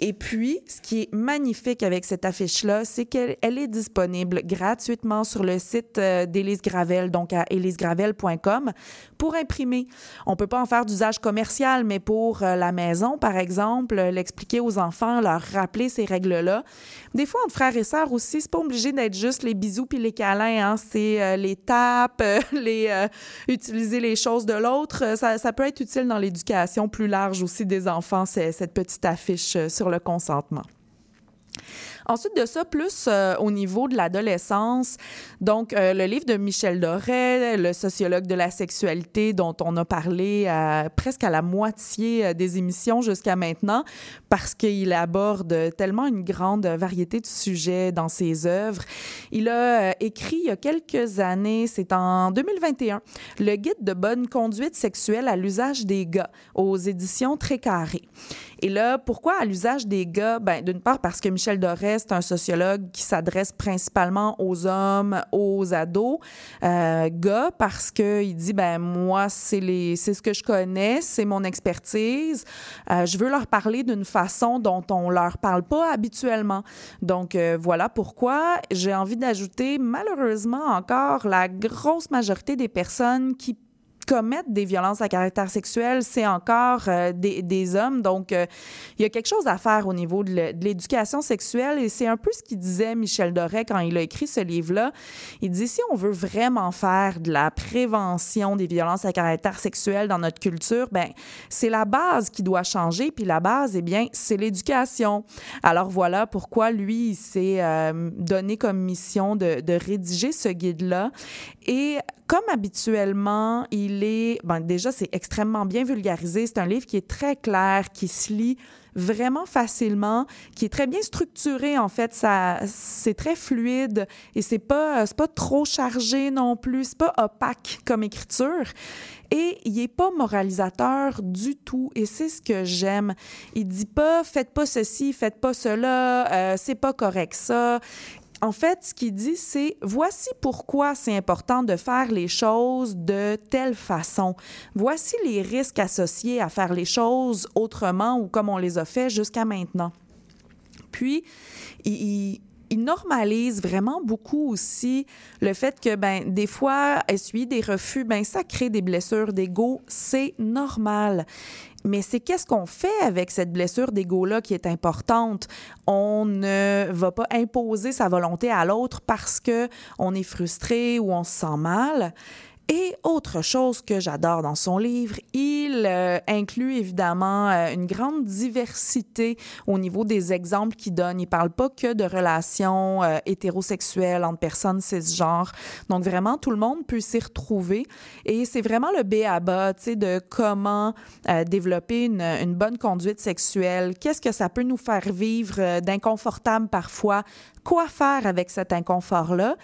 Et puis, ce qui est magnifique avec cette affiche-là, c'est qu'elle elle est disponible gratuitement sur le site euh, d'Élise Gravel, donc à élisegravel.com, pour imprimer. On peut pas en faire d'usage commercial, mais pour euh, la maison, par exemple, euh, l'expliquer aux enfants, leur rappeler ces règles-là. Des fois, entre frères et sœurs aussi, c'est pas obligé d'être juste les bisous puis les câlins. Hein. C'est les tapes, les utiliser les choses de l'autre. Ça, ça peut être utile dans l'éducation plus large aussi des enfants, cette petite affiche sur le consentement. Ensuite de ça, plus euh, au niveau de l'adolescence, donc euh, le livre de Michel Doré, le sociologue de la sexualité dont on a parlé à- presque à la moitié euh, des émissions jusqu'à maintenant, parce qu'il aborde tellement une grande variété de sujets dans ses œuvres. Il a euh, écrit il y a quelques années, c'est en 2021, le guide de bonne conduite sexuelle à l'usage des gars aux éditions Très Carré. Et là, pourquoi à l'usage des gars? Ben, d'une part, parce que Michel Doré, c'est un sociologue qui s'adresse principalement aux hommes, aux ados. Euh, gars, parce qu'il dit, ben, moi, c'est ce que je connais, c'est mon expertise. Euh, je veux leur parler d'une façon dont on leur parle pas habituellement. Donc, euh, voilà pourquoi j'ai envie d'ajouter, malheureusement, encore la grosse majorité des personnes qui commettent des violences à caractère sexuel, c'est encore euh, des, des hommes. Donc, euh, il y a quelque chose à faire au niveau de l'éducation sexuelle et c'est un peu ce qu'il disait Michel Doré quand il a écrit ce livre-là. Il dit, si on veut vraiment faire de la prévention des violences à caractère sexuel dans notre culture, ben c'est la base qui doit changer. Puis la base, eh bien, c'est l'éducation. Alors voilà pourquoi lui, il s'est euh, donné comme mission de, de rédiger ce guide-là. Et comme habituellement, il est, ben déjà, c'est extrêmement bien vulgarisé. C'est un livre qui est très clair, qui se lit vraiment facilement, qui est très bien structuré en fait, ça c'est très fluide et c'est pas c'est pas trop chargé non plus, c'est pas opaque comme écriture et il est pas moralisateur du tout et c'est ce que j'aime. Il dit pas faites pas ceci, faites pas cela, euh, c'est pas correct ça. En fait, ce qu'il dit, c'est voici pourquoi c'est important de faire les choses de telle façon. Voici les risques associés à faire les choses autrement ou comme on les a fait jusqu'à maintenant. Puis, il, normalise vraiment beaucoup aussi le fait que, ben, des fois, essuyer des refus, ben, ça crée des blessures d'ego. C'est normal. Mais c'est qu'est-ce qu'on fait avec cette blessure d'ego-là qui est importante? On ne va pas imposer sa volonté à l'autre parce que on est frustré ou on se sent mal. Et autre chose que j'adore dans son livre, il euh, inclut évidemment euh, une grande diversité au niveau des exemples qu'il donne. Il parle pas que de relations euh, hétérosexuelles entre personnes cisgenres. Donc vraiment, tout le monde peut s'y retrouver. Et c'est vraiment le B à bas, tu sais, de comment développer une, une bonne conduite sexuelle. Qu'est-ce que ça peut nous faire vivre d'inconfortable parfois? Quoi faire avec cet inconfort-là?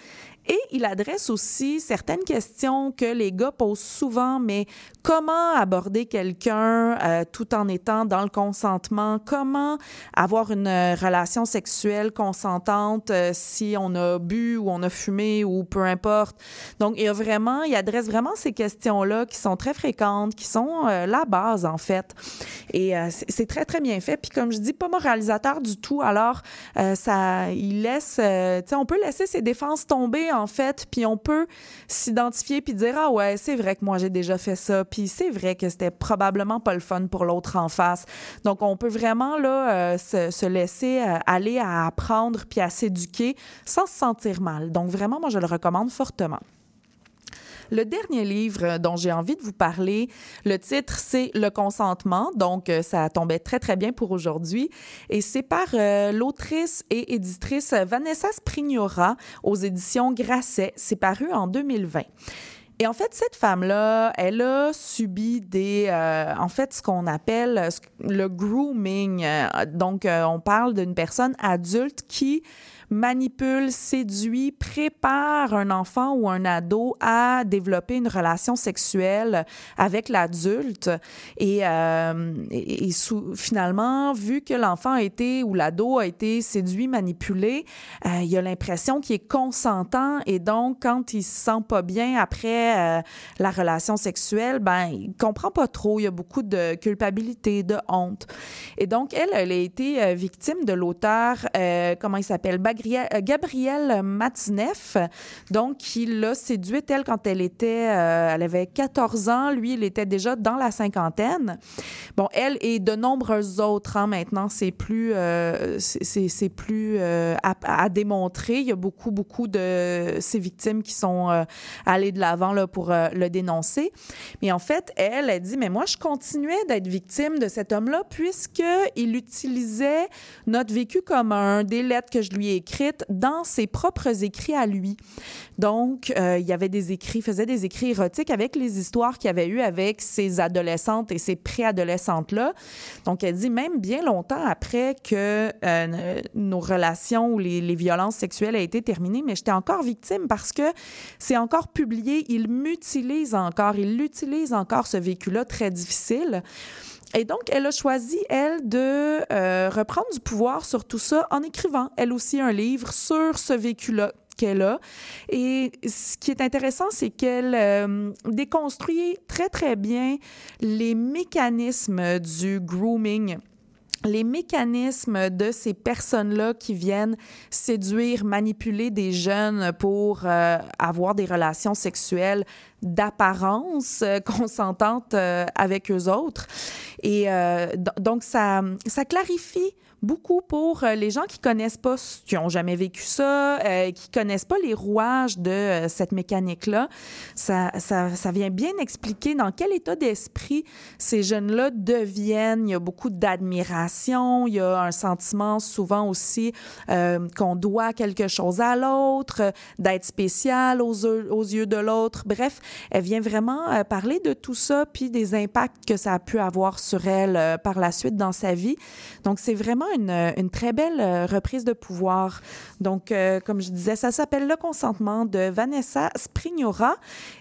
Et il adresse aussi certaines questions que les gars posent souvent, mais comment aborder quelqu'un euh, tout en étant dans le consentement? Comment avoir une euh, relation sexuelle consentante euh, si on a bu ou on a fumé ou peu importe? Donc, il a vraiment, il adresse vraiment ces questions-là qui sont très fréquentes, qui sont la base, en fait. Et c'est très, très bien fait. Puis, comme je dis, pas moralisateur du tout. Alors, ça, il laisse, tu sais, on peut laisser ses défenses tomber, en fait, puis on peut s'identifier puis dire, ah ouais, c'est vrai que moi, j'ai déjà fait ça, puis c'est vrai que c'était probablement pas le fun pour l'autre en face. Donc, on peut vraiment, là, euh, se, se laisser euh, aller à apprendre puis à s'éduquer sans se sentir mal. Donc, vraiment, moi, je le recommande fortement. Le dernier livre dont j'ai envie de vous parler, le titre, c'est Le consentement. Donc, euh, ça tombait très, très bien pour aujourd'hui. Et c'est par euh, l'autrice et éditrice Vanessa Sprignora aux éditions Grasset. C'est paru en 2020. Et en fait, cette femme-là, elle a subi des, euh, en fait, ce qu'on appelle le grooming. Donc, on parle d'une personne adulte qui manipule, séduit, prépare un enfant ou un ado à développer une relation sexuelle avec l'adulte. Et, euh, finalement, vu que l'enfant a été ou l'ado a été séduit, manipulé, euh, il a l'impression qu'il est consentant et donc quand il se sent pas bien après euh, la relation sexuelle, ben, il comprend pas trop. Il y a beaucoup de culpabilité, de honte. Et donc, elle, elle a été euh, victime de l'auteur, comment il s'appelle, euh, Gabriel Matineff. Donc, il l'a séduite, elle, quand elle était, euh, elle avait 14 ans. Lui, il était déjà dans la cinquantaine. Bon, elle et de nombreuses autres, hein, maintenant, c'est plus, euh, c'est- plus euh, à, démontrer. Il y a beaucoup, beaucoup de ces victimes qui sont euh, allées de l'avant pour euh, le dénoncer. Mais en fait, elle, elle dit, mais moi, je continuais d'être victime de cet homme-là puisqu'il utilisait notre vécu commun, des lettres que je lui ai dans ses propres écrits à lui. Donc, euh, il y avait des écrits, faisait des écrits érotiques avec les histoires qu'il avait eues avec ces adolescentes et ces préadolescentes-là. Donc, elle dit même bien longtemps après que euh, nos relations ou les, les violences sexuelles aient été terminées, mais j'étais encore victime parce que c'est encore publié, il m'utilise encore, il utilise encore ce vécu-là très difficile. Et donc, elle a choisi, elle, de euh, reprendre du pouvoir sur tout ça en écrivant, elle aussi, un livre sur ce vécu-là qu'elle a. Et ce qui est intéressant, c'est qu'elle euh, déconstruit très, très bien les mécanismes du grooming les mécanismes de ces personnes-là qui viennent séduire, manipuler des jeunes pour euh, avoir des relations sexuelles d'apparence euh, consentante euh, avec eux autres. Et euh, donc, ça, ça clarifie beaucoup pour euh, les gens qui connaissent pas, qui ont jamais vécu ça, euh, qui connaissent pas les rouages de euh, cette mécanique-là. Ça, ça, ça vient bien expliquer dans quel état d'esprit ces jeunes-là deviennent. Il y a beaucoup d'admiration, il y a un sentiment souvent aussi euh, qu'on doit quelque chose à l'autre, d'être spécial aux, aux yeux de l'autre. Bref, elle vient vraiment parler de tout ça, puis des impacts que ça a pu avoir sur elle par la suite dans sa vie. Donc, c'est vraiment une, une très belle euh, reprise de pouvoir. Donc, euh, comme je disais, ça s'appelle Le consentement de Vanessa Sprignora.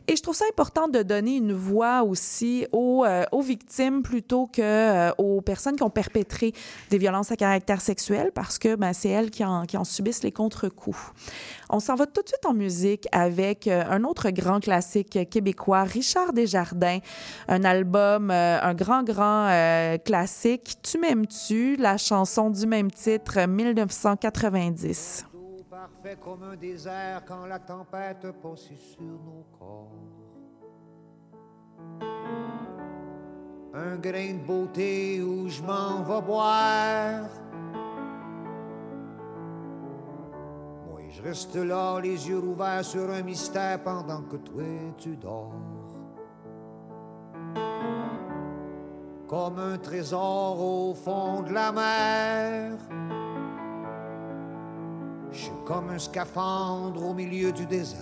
Et je trouve ça important de donner une voix aussi aux, euh, victimes plutôt que euh, aux personnes qui ont perpétré des violences à caractère sexuel parce que ben, c'est elles qui en, qui en subissent les contre-coups. On s'en va tout de suite en musique avec euh, un autre grand classique québécois, Richard Desjardins, un album, euh, un grand, grand euh, classique, Tu m'aimes-tu, la chanson du même titre, 1990. Parfait comme un désert. Un grain de beauté où je m'en vais boire. Reste là, les yeux ouverts sur un mystère pendant que toi tu dors. Comme un trésor au fond de la mer. Je suis comme un scaphandre au milieu du désert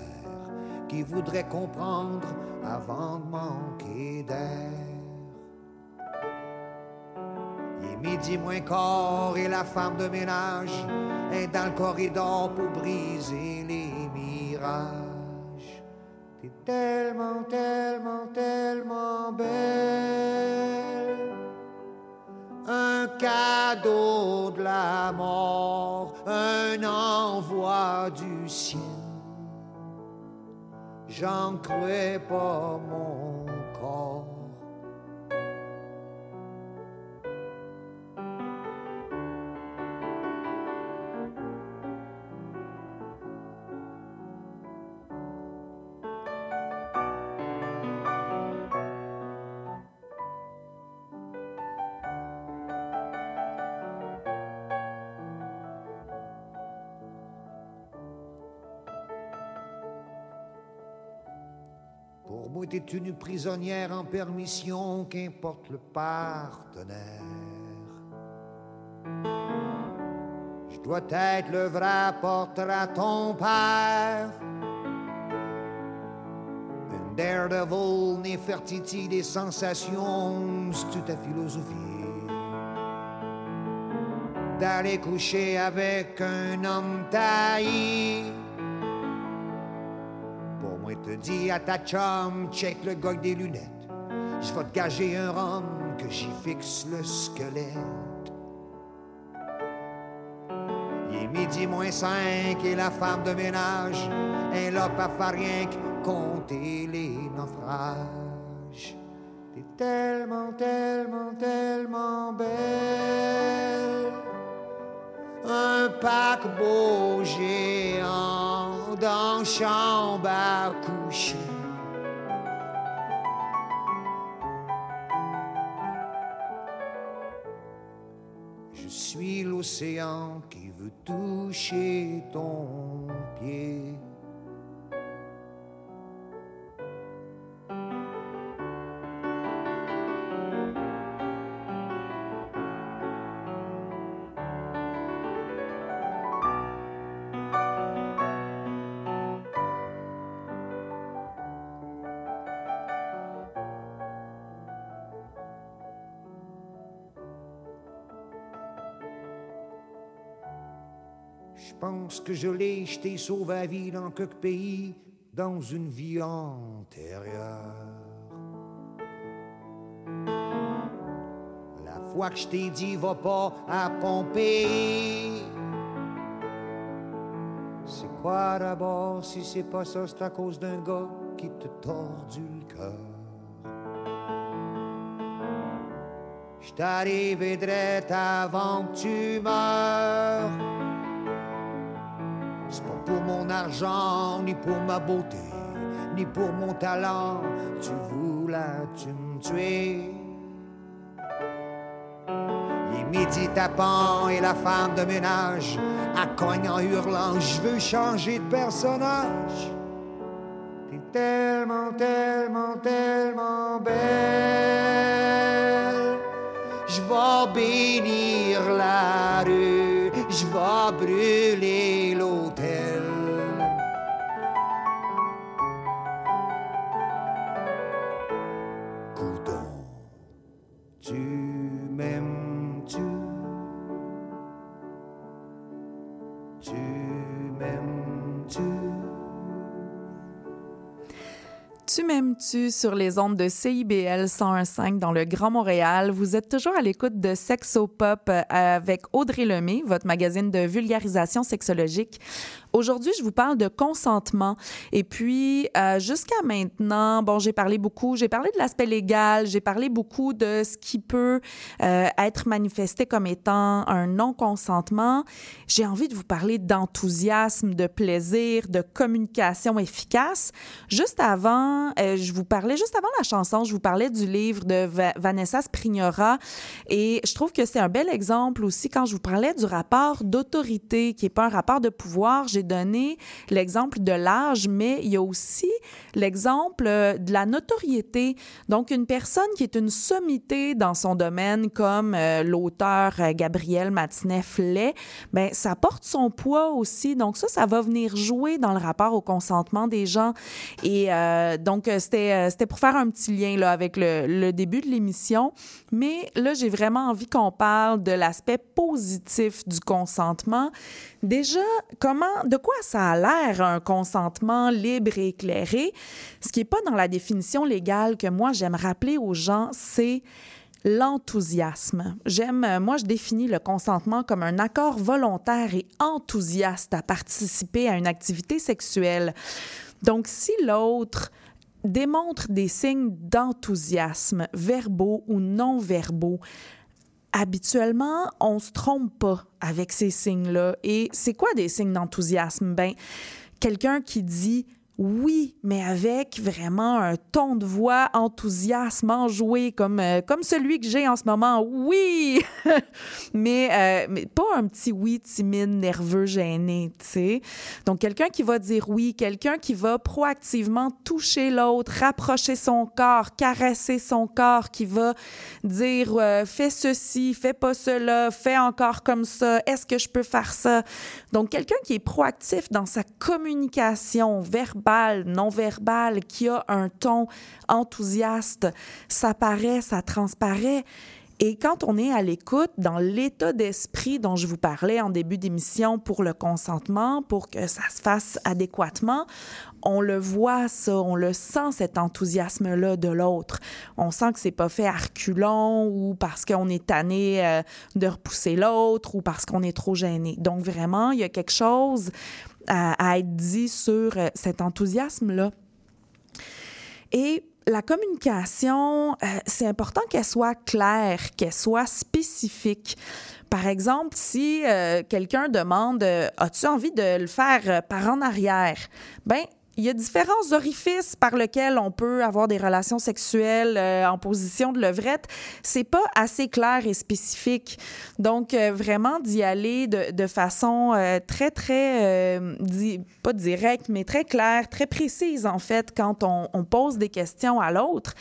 qui voudrait comprendre avant de manquer d'air. Il est midi moins quart et la femme de ménage est dans le corridor pour briser les mirages. T'es tellement, tellement, tellement belle un cadeau de la mort, un envoi du ciel. J'en crois pas mon corps. Pour moi, t'es une prisonnière en permission, qu'importe le partenaire. Je dois être le vrai porteur à ton père. Une daredevil, Néfertiti des sensations, c'est ta philosophie. D'aller coucher avec un homme taillé. Te dis à ta chum, check le avec des lunettes. Je vais te gager un rhum que j'y fixe le squelette. Il est midi moins cinq et la femme de ménage Et là, pas faire rien que compter les naufrages. T'es tellement, tellement, tellement belle. Un paquebot géant dans chambre à coucher. Je suis l'océan qui veut toucher ton pied. Pense que je l'ai jeté sauvé à vie dans quelque pays, dans une vie antérieure. La fois que je t'ai dit, va pas à pomper. C'est quoi d'abord si c'est pas ça, c'est à cause d'un gars qui te tordu le cœur. Je t'arrive direct avant que tu meurs. Pour mon argent, ni pour ma beauté, ni pour mon talent. Tu voulais, tu me tuer. Les midi tapants et la femme de ménage, à cogne en hurlant, je veux changer de personnage. T'es tellement, tellement, tellement belle. Je vais bénir la rue, je vais brûler Tu m'aimes-tu sur les ondes de CIBL 101.5 dans le Grand Montréal? Vous êtes toujours à l'écoute de Sexopop euh, avec Audrey Lemay, votre magazine de vulgarisation sexologique. Aujourd'hui, je vous parle de consentement. Et puis, euh, jusqu'à maintenant, bon, j'ai parlé beaucoup, j'ai parlé de l'aspect légal, j'ai parlé beaucoup de ce qui peut euh, être manifesté comme étant un non-consentement. J'ai envie de vous parler d'enthousiasme, de plaisir, de communication efficace. Juste avant, euh, je vous parlais, juste avant la chanson, je vous parlais du livre de Va- Vanessa Sprignora. Et je trouve que c'est un bel exemple aussi quand je vous parlais du rapport d'autorité, qui n'est pas un rapport de pouvoir. Donné l'exemple de l'âge, mais il y a aussi l'exemple euh, de la notoriété. Donc, une personne qui est une sommité dans son domaine, comme euh, l'auteur euh, Gabriel Matineff-Lay, ben, ça porte son poids aussi. Donc, ça, ça va venir jouer dans le rapport au consentement des gens. Et donc, c'était c'était pour faire un petit lien là, avec le début de l'émission. Mais là, j'ai vraiment envie qu'on parle de l'aspect positif du consentement. Déjà, comment, de quoi ça a l'air un consentement libre et éclairé? Ce qui n'est pas dans la définition légale que moi j'aime rappeler aux gens, c'est l'enthousiasme. J'aime, euh, moi, je définis le consentement comme un accord volontaire et enthousiaste à participer à une activité sexuelle. Donc, si l'autre démontre des signes d'enthousiasme, verbaux ou non verbaux, habituellement, on se trompe pas avec ces signes-là. Et c'est quoi des signes d'enthousiasme? Ben, quelqu'un qui dit oui, mais avec vraiment un ton de voix enthousiasme, enjoué, comme, euh, comme celui que j'ai en ce moment. Oui! mais, euh, mais pas un petit oui timide, nerveux, gêné, tu sais. Donc, quelqu'un qui va dire oui, quelqu'un qui va proactivement toucher l'autre, rapprocher son corps, caresser son corps, qui va dire euh, fais ceci, fais pas cela, fais encore comme ça, est-ce que je peux faire ça? Donc, quelqu'un qui est proactif dans sa communication verbale, non verbale, qui a un ton enthousiaste, ça paraît, ça transparaît. Et quand on est à l'écoute, dans l'état d'esprit dont je vous parlais en début d'émission pour le consentement, pour que ça se fasse adéquatement, on le voit ça, on le sent cet enthousiasme-là de l'autre. On sent que c'est pas fait à ou parce qu'on est tanné euh, de repousser l'autre ou parce qu'on est trop gêné. Donc vraiment, il y a quelque chose à, être dit sur euh, cet enthousiasme-là. Et la communication, euh, c'est important qu'elle soit claire, qu'elle soit spécifique. Par exemple, si euh, quelqu'un demande As-tu envie de le faire par en arrière? Ben, il y a différents orifices par lesquels on peut avoir des relations sexuelles euh, en position de levrette. C'est pas assez clair et spécifique. Donc, euh, vraiment d'y aller de, façon euh, très, très, pas directe, mais très claire, très précise, en fait, quand on pose des questions à l'autre.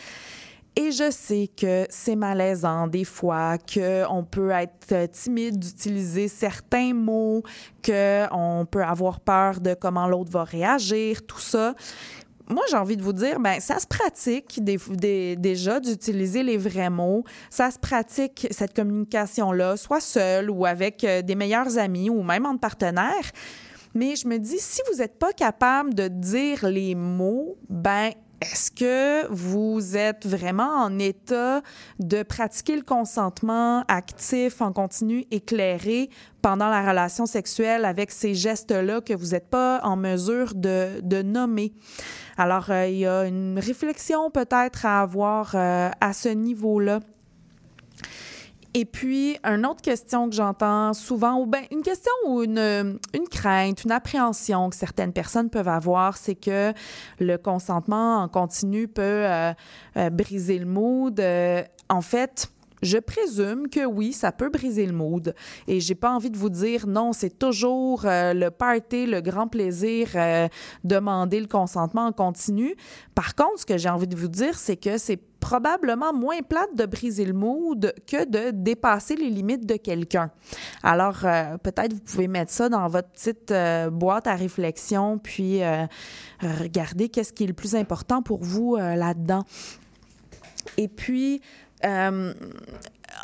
Et je sais que c'est malaisant des fois, qu'on peut être timide d'utiliser certains mots, qu'on peut avoir peur de comment l'autre va réagir, tout ça. Moi, j'ai envie de vous dire, ben ça se pratique déjà d'utiliser les vrais mots. Ça se pratique, cette communication-là, soit seule ou avec euh, des meilleurs amis ou même entre partenaires. Mais je me dis, si vous n'êtes pas capable de dire les mots, ben est-ce que vous êtes vraiment en état de pratiquer le consentement actif, en continu, éclairé pendant la relation sexuelle avec ces gestes-là que vous n'êtes pas en mesure de, nommer? Alors, euh, il y a une réflexion peut-être à avoir euh, à ce niveau-là. Et puis, une autre question que j'entends souvent, ou bien une question ou une, crainte, une appréhension que certaines personnes peuvent avoir, c'est que le consentement en continu peut euh, euh, briser le mood. Euh, en fait, je présume que oui, ça peut briser le mood. Et j'ai pas envie de vous dire non, c'est toujours le party, le grand plaisir, demander le consentement en continu. Par contre, ce que j'ai envie de vous dire, c'est que c'est probablement moins plate de briser le mood que de dépasser les limites de quelqu'un. Alors, euh, peut-être vous pouvez mettre ça dans votre petite euh, boîte à réflexion, puis euh, regarder qu'est-ce qui est le plus important pour vous là-dedans. Et puis,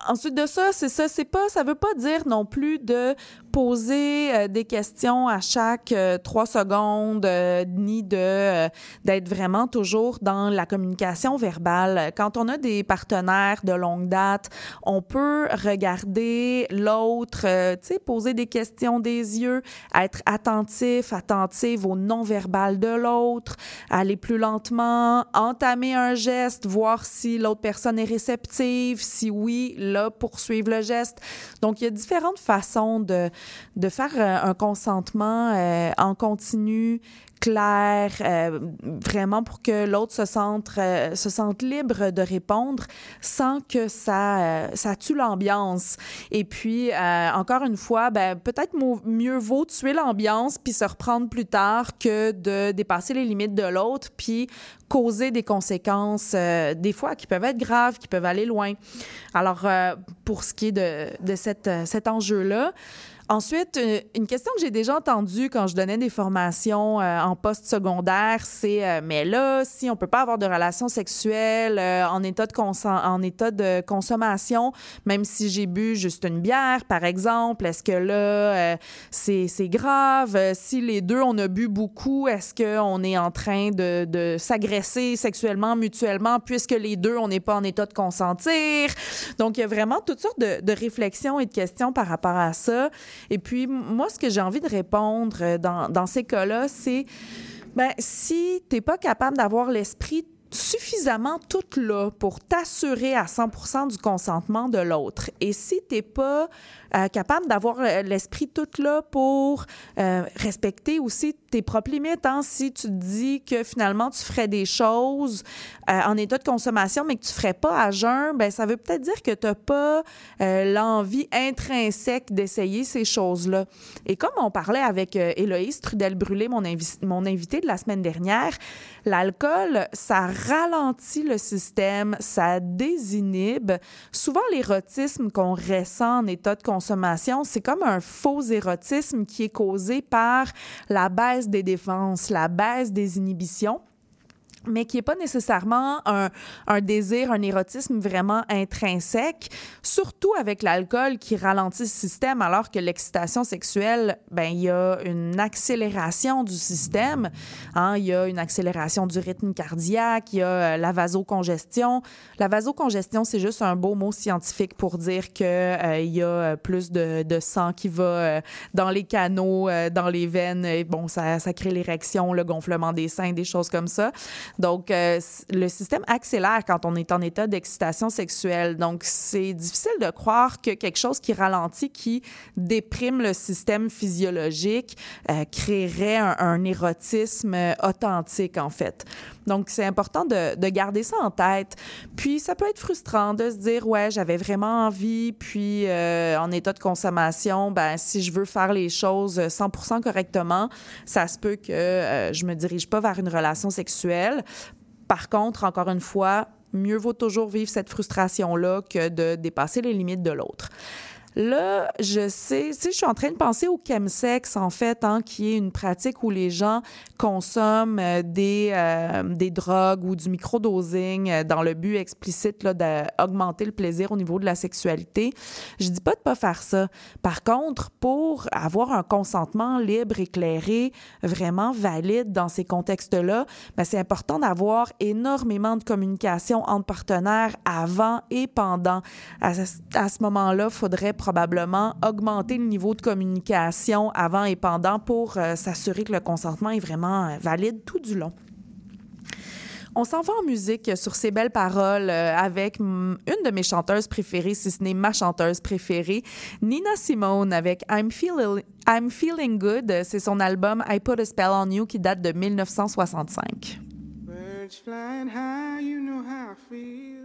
ensuite de ça, c'est ça, c'est pas, ça veut pas dire non plus de poser euh, des questions à chaque euh, trois secondes, euh, ni de d'être vraiment toujours dans la communication verbale. Quand on a des partenaires de longue date, on peut regarder l'autre, tu sais, poser des questions des yeux, être attentif, attentive au non-verbal de l'autre, aller plus lentement, entamer un geste, voir si l'autre personne est réceptive, si oui, là, poursuivre le geste. Donc, il y a différentes façons de, de faire euh, un consentement euh, en continu, clair, euh, vraiment pour que l'autre se sente, se sente libre de répondre sans que ça, ça tue l'ambiance. Et puis, encore une fois, ben, peut-être mieux vaut tuer l'ambiance puis se reprendre plus tard que de dépasser les limites de l'autre puis causer des conséquences, des fois, qui peuvent être graves, qui peuvent aller loin. Alors, pour ce qui est de, de cette, cet enjeu-là, Ensuite, euh, une question que j'ai déjà entendue quand je donnais des formations euh, en post-secondaire, c'est euh, mais là, si on peut pas avoir de relations sexuelles euh, en état de en état de consommation, même si j'ai bu juste une bière, par exemple, est-ce que là euh, c'est grave? Euh, Si les deux on a bu beaucoup, est-ce qu'on est en train de, de s'agresser sexuellement mutuellement puisque les deux on n'est pas en état de consentir? Donc il y a vraiment toutes sortes de, de réflexions et de questions par rapport à ça. Et puis, moi, ce que j'ai envie de répondre euh, dans, ces cas-là, c'est ben, si tu n'es pas capable d'avoir l'esprit suffisamment tout là pour t'assurer à 100% du consentement de l'autre. Et si tu n'es pas euh, capable d'avoir euh, l'esprit tout là pour euh, respecter aussi tes propres limites, hein, si tu te dis que finalement tu ferais des choses en état de consommation, mais que tu ne ferais pas à jeun, ben, ça veut peut-être dire que tu n'as pas l'envie intrinsèque d'essayer ces choses-là. Et comme on parlait avec Héloïse Trudel-Brûlé, mon, mon invité de la semaine dernière, l'alcool, ça ralentit le système, ça désinhibe. Souvent, l'érotisme qu'on ressent en état de consommation, c'est comme un faux érotisme qui est causé par la baisse des défenses, la baisse des inhibitions. Mais qui n'est pas nécessairement un, désir, un érotisme vraiment intrinsèque, surtout avec l'alcool qui ralentit le système, alors que l'excitation sexuelle, ben il y a une accélération du système, hein, il y a une accélération du rythme cardiaque, il y a euh, la vasocongestion. La vasocongestion, c'est juste un beau mot scientifique pour dire qu'il euh, y a plus de, sang qui va euh, dans les canaux, euh, dans les veines, et bon, ça crée l'érection, le gonflement des seins, des choses comme ça. Donc, euh, le système accélère quand on est en état d'excitation sexuelle. Donc, c'est difficile de croire que quelque chose qui ralentit, qui déprime le système physiologique, euh, créerait un, un, érotisme authentique, en fait. Donc, c'est important de, de, garder ça en tête. Puis, ça peut être frustrant de se dire, ouais, j'avais vraiment envie, puis euh, en état de consommation, ben, si je veux faire les choses 100% correctement, ça se peut que euh, je me dirige pas vers une relation sexuelle. Par contre, encore une fois, mieux vaut toujours vivre cette frustration-là que de dépasser les limites de l'autre. Là, je sais, tu sais, je suis en train de penser au chemsex, en fait, hein, qui est une pratique où les gens consomment euh, des, euh, des drogues ou du microdosing euh, dans le but explicite d'augmenter le plaisir au niveau de la sexualité. Je dis pas de pas faire ça. Par contre, pour avoir un consentement libre, éclairé, vraiment valide dans ces contextes-là, ben, c'est important d'avoir énormément de communication entre partenaires avant et pendant. À, à ce moment-là, il faudrait probablement augmenter le niveau de communication avant et pendant pour euh, s'assurer que le consentement est vraiment euh, valide tout du long. On s'en va en musique sur ces belles paroles euh, avec une de mes chanteuses préférées, si ce n'est ma chanteuse préférée, Nina Simone avec I'm Feeling, I'm Feeling Good. C'est son album I Put a Spell on You qui date de 1965. Birds flying high, you know how I feel.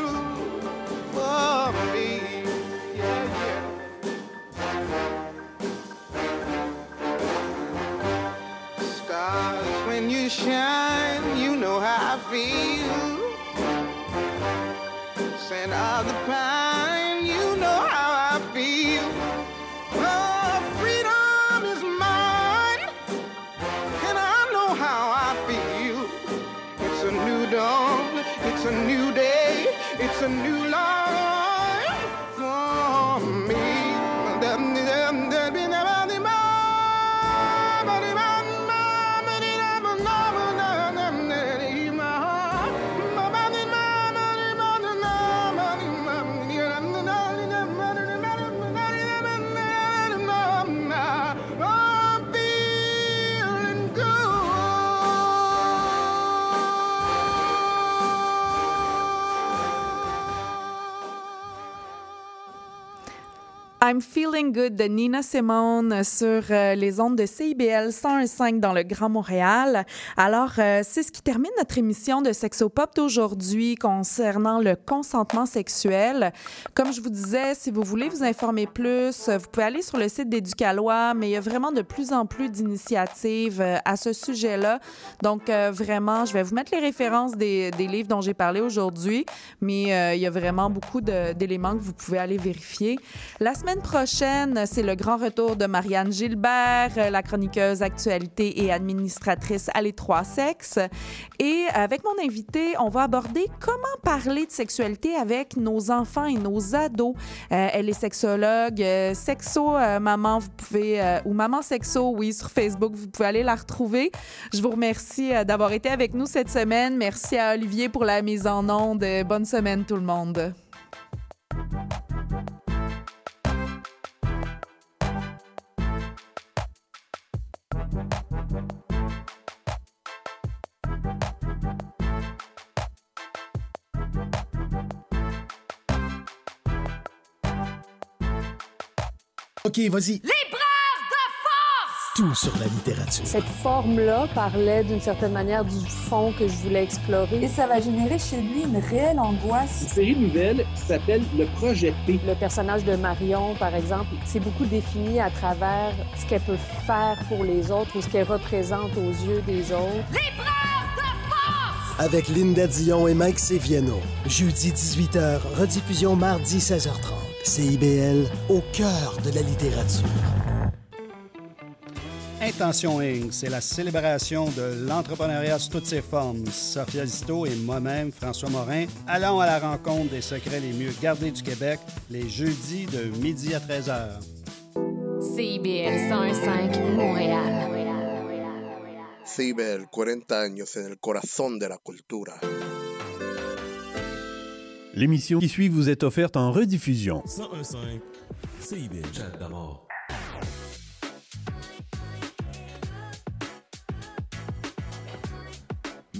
a new I'm Feeling Good de Nina Simone sur euh, les ondes de CIBL 101.5 dans le Grand Montréal. Alors, euh, c'est ce qui termine notre émission de Sexopop d'aujourd'hui concernant le consentement sexuel. Comme je vous disais, si vous voulez vous informer plus, vous pouvez aller sur le site d'Éducalois, mais il y a vraiment de plus en plus d'initiatives euh, à ce sujet-là. Donc, euh, vraiment, je vais vous mettre les références des, des livres dont j'ai parlé aujourd'hui, mais euh, il y a vraiment beaucoup d'éléments que vous pouvez aller vérifier. La semaine prochaine, c'est le grand retour de Marianne Gilbert, euh, la chroniqueuse actualité et administratrice à Les Trois Sexes. Et avec mon invité, on va aborder comment parler de sexualité avec nos enfants et nos ados. Euh, elle est sexologue, euh, sexo maman, vous pouvez ou maman sexo, oui, sur Facebook, vous pouvez aller la retrouver. Je vous remercie d'avoir été avec nous cette semaine. Merci à Olivier pour la mise en onde. Bonne semaine tout le monde. OK, vas-y. Libraire de force! Tout sur la littérature. Cette forme-là parlait d'une certaine manière du fond que je voulais explorer. Et ça va générer chez lui une réelle angoisse. Une série nouvelle qui s'appelle Le Projet P. Le personnage de Marion, par exemple, c'est beaucoup défini à travers ce qu'elle peut faire pour les autres ou ce qu'elle représente aux yeux des autres. Libraire de force! Avec Linda Dion et Mike Seviano. Jeudi 18h, rediffusion mardi 16h30. CIBL, au cœur de la littérature. Intention Inc., c'est la célébration de l'entrepreneuriat sous toutes ses formes. Sophia Zito et moi-même, François Morin, allons à la rencontre des secrets les mieux gardés du Québec les jeudis de midi à 13h. CIBL 101.5 Montréal. CIBEL, 40 años en el corazón de la cultura. L'émission qui suit vous est offerte en rediffusion. 101.5 CIBL. Chat d'abord.